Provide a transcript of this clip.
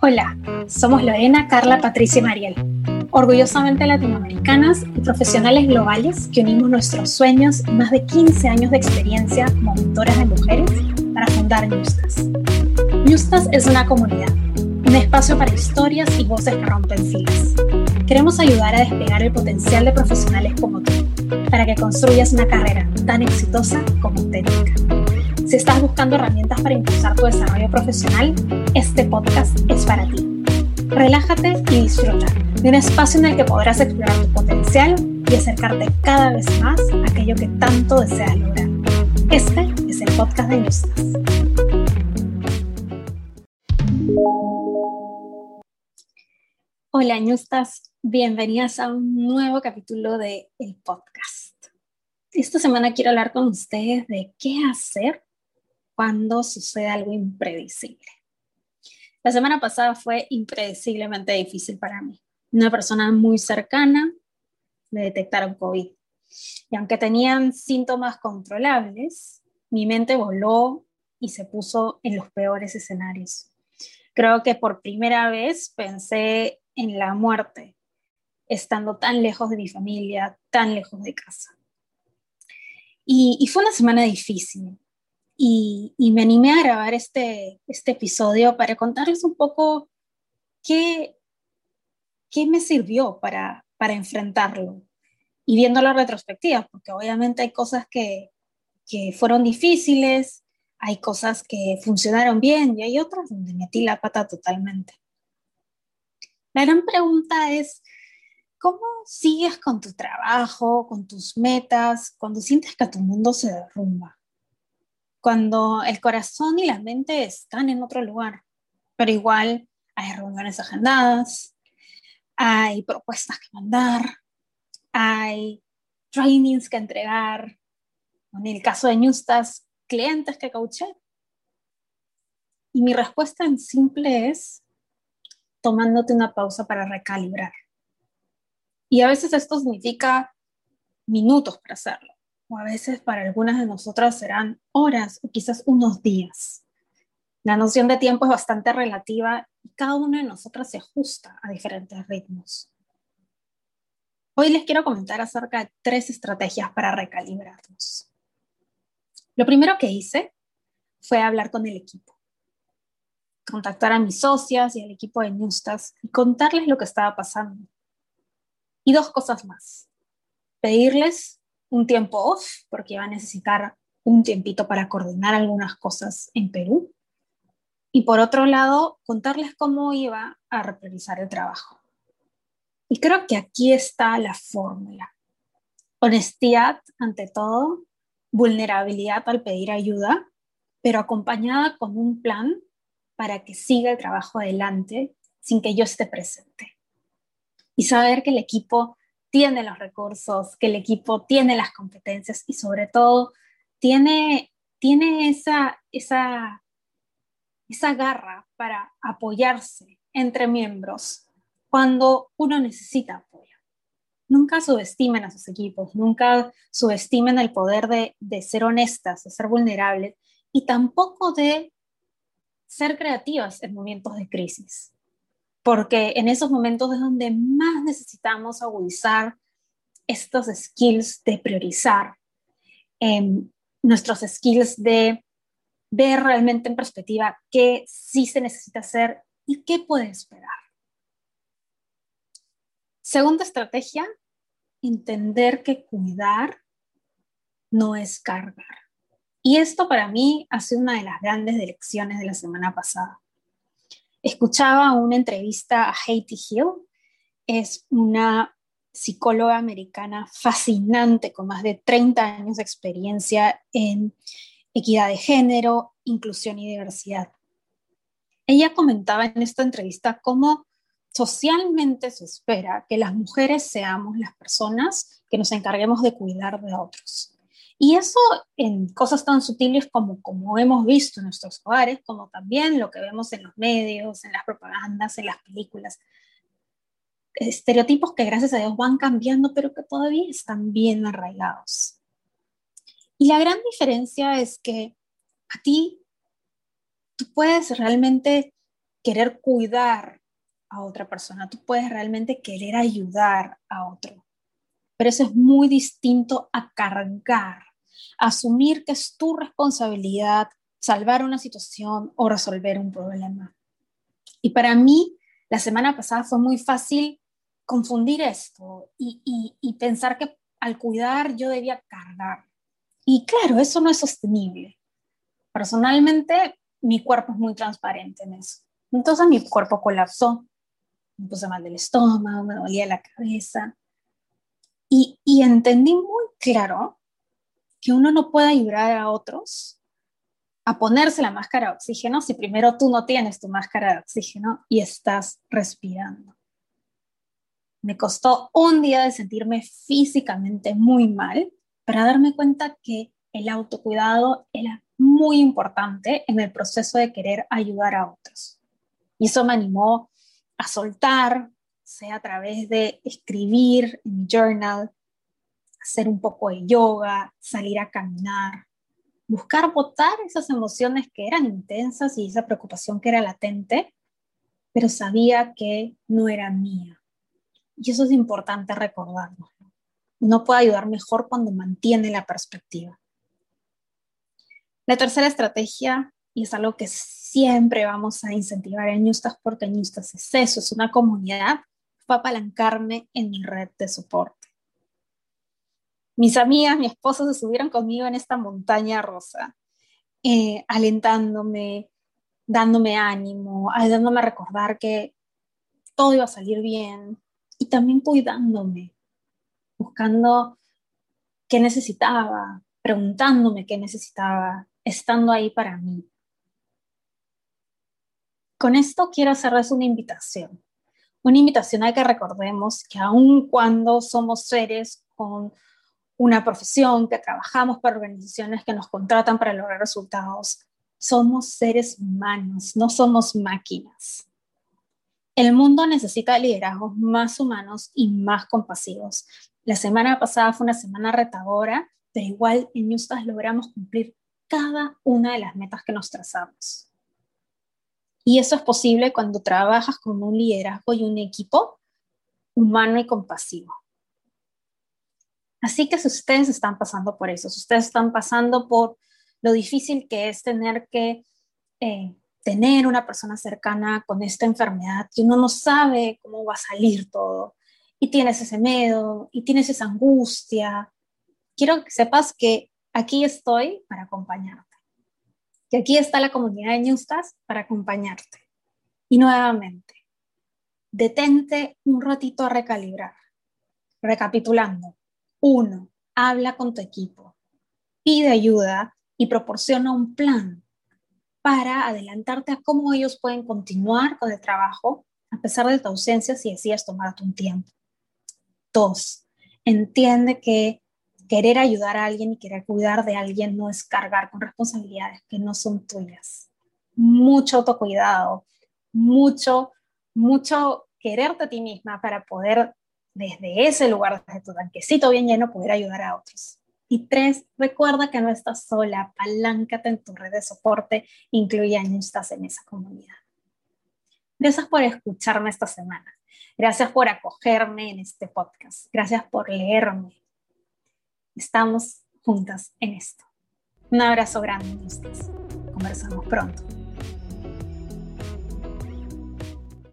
Hola, somos Lorena, Carla, Patricia y Mariel, orgullosamente latinoamericanas y profesionales globales que unimos nuestros sueños y más de 15 años de experiencia como mentoras de mujeres para fundar Newstas. Newstas es una comunidad, un espacio para historias y voces que rompen filas. Queremos ayudar a despegar el potencial de profesionales como tú, para que construyas una carrera tan exitosa como auténtica. Si estás buscando herramientas para impulsar tu desarrollo profesional, este podcast es para ti. Relájate y disfruta de un espacio en el que podrás explorar tu potencial y acercarte cada vez más a aquello que tanto deseas lograr. Este es el podcast de Nustas. Hola Ñustas, bienvenidas a un nuevo capítulo de el podcast. Esta semana quiero hablar con ustedes de qué hacer cuando sucede algo impredecible. La semana pasada fue impredeciblemente difícil para mí. Una persona muy cercana me detectaron COVID. Y aunque tenían síntomas controlables, mi mente voló y se puso en los peores escenarios. Creo que por primera vez pensé en la muerte, estando tan lejos de mi familia, tan lejos de casa. Y, y fue una semana difícil y, me animé a grabar este, este episodio para contarles un poco qué, qué me sirvió para, para enfrentarlo y viendo la retrospectiva, porque obviamente hay cosas que, que fueron difíciles, hay cosas que funcionaron bien y hay otras donde metí la pata totalmente. La gran pregunta es, ¿cómo sigues con tu trabajo, con tus metas, cuando sientes que tu mundo se derrumba? Cuando el corazón y la mente están en otro lugar, pero igual hay reuniones agendadas, hay propuestas que mandar, hay trainings que entregar, en el caso de Newstas, clientes que coaché. Y mi respuesta en simple es tomándote una pausa para recalibrar. Y a veces esto significa minutos para hacerlo o a veces para algunas de nosotras serán horas o quizás unos días. La noción de tiempo es bastante relativa y cada una de nosotras se ajusta a diferentes ritmos. Hoy les quiero comentar acerca de tres estrategias para recalibrarnos. Lo primero que hice fue hablar con el equipo, contactar a mis socias y al equipo de Newstas y contarles lo que estaba pasando. Y dos cosas más. Pedirles un tiempo off, porque iba a necesitar un tiempito para coordinar algunas cosas en Perú. Y por otro lado, contarles cómo iba a realizar el trabajo. Y creo que aquí está la fórmula. Honestidad ante todo, vulnerabilidad al pedir ayuda, pero acompañada con un plan para que siga el trabajo adelante sin que yo esté presente. Y saber que el equipo tiene los recursos, que el equipo tiene las competencias y sobre todo tiene, tiene esa, esa, esa garra para apoyarse entre miembros cuando uno necesita apoyo. Nunca subestimen a sus equipos, nunca subestimen el poder de, de ser honestas, de ser vulnerables y tampoco de ser creativas en momentos de crisis porque en esos momentos es donde más necesitamos agudizar estos skills de priorizar, em, nuestros skills de ver realmente en perspectiva qué sí se necesita hacer y qué puede esperar. Segunda estrategia, entender que cuidar no es cargar. Y esto para mí ha sido una de las grandes lecciones de la semana pasada escuchaba una entrevista a Haiti Hill, es una psicóloga americana fascinante con más de 30 años de experiencia en equidad de género, inclusión y diversidad. Ella comentaba en esta entrevista cómo socialmente se espera que las mujeres seamos las personas que nos encarguemos de cuidar de otros. Y eso en cosas tan sutiles como, como hemos visto en nuestros hogares, como también lo que vemos en los medios, en las propagandas, en las películas. Estereotipos que gracias a Dios van cambiando, pero que todavía están bien arraigados. Y la gran diferencia es que a ti tú puedes realmente querer cuidar a otra persona, tú puedes realmente querer ayudar a otro. Pero eso es muy distinto a cargar, asumir que es tu responsabilidad salvar una situación o resolver un problema. Y para mí, la semana pasada fue muy fácil confundir esto y, y pensar que al cuidar yo debía cargar. Y claro, eso no es sostenible. Personalmente, mi cuerpo es muy transparente en eso. Entonces mi cuerpo colapsó, me puse mal del estómago, me dolía la cabeza. Y, y entendí muy claro que uno no puede ayudar a otros a ponerse la máscara de oxígeno si primero tú no tienes tu máscara de oxígeno y estás respirando. Me costó un día de sentirme físicamente muy mal para darme cuenta que el autocuidado era muy importante en el proceso de querer ayudar a otros. Y eso me animó a soltar, sea a través de escribir en mi journal, hacer un poco de yoga, salir a caminar, buscar botar esas emociones que eran intensas y esa preocupación que era latente, pero sabía que no era mía. Y eso es importante recordarlo. Uno puede ayudar mejor cuando mantiene la perspectiva. La tercera estrategia, y es algo que siempre vamos a incentivar en Ñustas porque Ñustas es eso, es una comunidad, fue apalancarme en mi red de soporte. Mis amigas, mi esposo se subieron conmigo en esta montaña rosa, eh, alentándome, dándome ánimo, ayudándome a recordar que todo iba a salir bien y también cuidándome, buscando qué necesitaba, preguntándome qué necesitaba, estando ahí para mí. Con esto quiero hacerles una invitación, una invitación a que recordemos que aun cuando somos seres con una profesión, que trabajamos para organizaciones que nos contratan para lograr resultados, somos seres humanos, no somos máquinas. El mundo necesita liderazgos más humanos y más compasivos. La semana pasada fue una semana retadora, pero igual en Newstas logramos cumplir cada una de las metas que nos trazamos. Y eso es posible cuando trabajas con un liderazgo y un equipo humano y compasivo. Así que si ustedes están pasando por eso, si ustedes están pasando por lo difícil que es tener que eh, tener una persona cercana con esta enfermedad, que uno no sabe cómo va a salir todo, y tienes ese miedo, y tienes esa angustia, quiero que sepas que aquí estoy para acompañarte. Que aquí está la comunidad de Newstas para acompañarte. Y nuevamente, detente un ratito a recalibrar. Recapitulando. Uno, habla con tu equipo. Pide ayuda y proporciona un plan para adelantarte a cómo ellos pueden continuar con el trabajo a pesar de tu ausencia si decides tomarte un tiempo. Dos, entiende que querer ayudar a alguien y querer cuidar de alguien no es cargar con responsabilidades que no son tuyas. Mucho autocuidado, mucho, mucho quererte a ti misma para poder desde ese lugar, desde tu tanquecito bien lleno, poder ayudar a otros. Y tres, recuerda que no estás sola, paláncate en tu red de soporte, incluye a estás en esa comunidad. Gracias por escucharme esta semana. Gracias por acogerme en este podcast. Gracias por leerme, Estamos juntas en esto. Un abrazo grande, ustedes. Conversamos pronto.